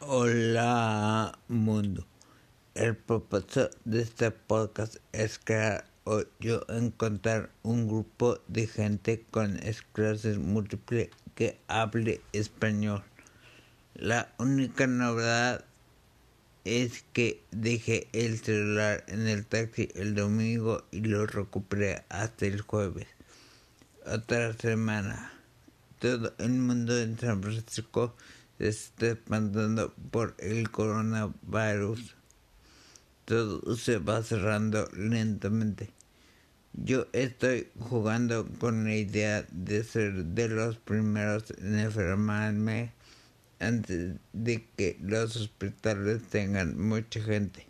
Hola mundo. El propósito de este podcast es crear o yo encontrar un grupo de gente con esclerosis múltiple que hable español. La única novedad es que dejé el celular en el taxi el domingo y lo recuperé hasta el jueves. Otra semana. Todo el mundo en San Francisco se está espantando por el coronavirus. Todo se va cerrando lentamente. Yo estoy jugando con la idea de ser de los primeros en enfermarme antes de que los hospitales tengan mucha gente.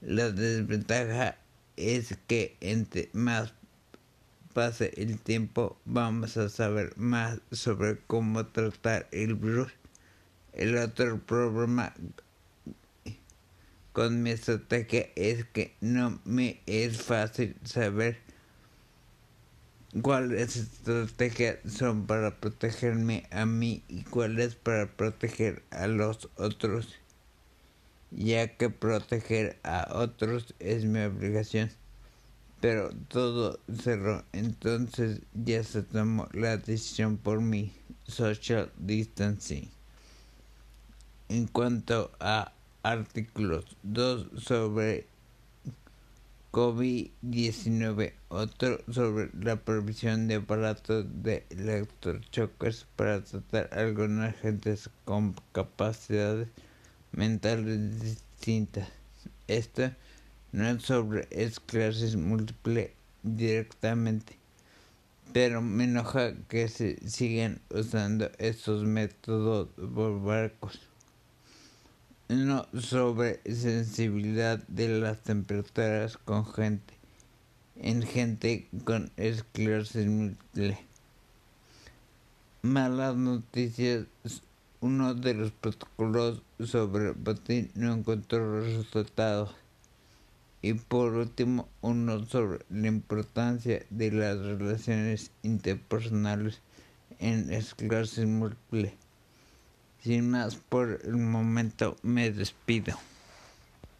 La desventaja es que entre más pase el tiempo vamos a saber más sobre cómo tratar el virus. El otro problema con mi estrategia es que no me es fácil saber cuáles estrategias son para protegerme a mí y cuáles para proteger a los otros, ya que proteger a otros es mi obligación. Pero todo cerró, entonces ya se tomó la decisión por mí, social distancing. En cuanto a artículos, dos sobre COVID-19, otro sobre la provisión de aparatos de electrochoques para tratar a algunas gentes con capacidades mentales distintas. Esto no es sobre esclerosis múltiple directamente, pero me enoja que se sigan usando estos métodos barbáricos no sobre sensibilidad de las temperaturas con gente en gente con esclerosis múltiple. Malas noticias. Uno de los protocolos sobre botín no encontró resultados. Y por último, uno sobre la importancia de las relaciones interpersonales en esclerosis múltiple. Sin más por el momento me despido.